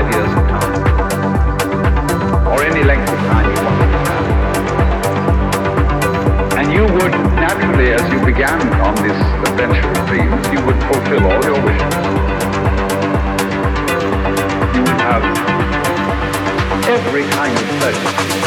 five years of time, or any length of time you wanted to have. And you would naturally, as you began on this adventure of dreams, you would fulfill all your wishes. You would have every kind of pleasure.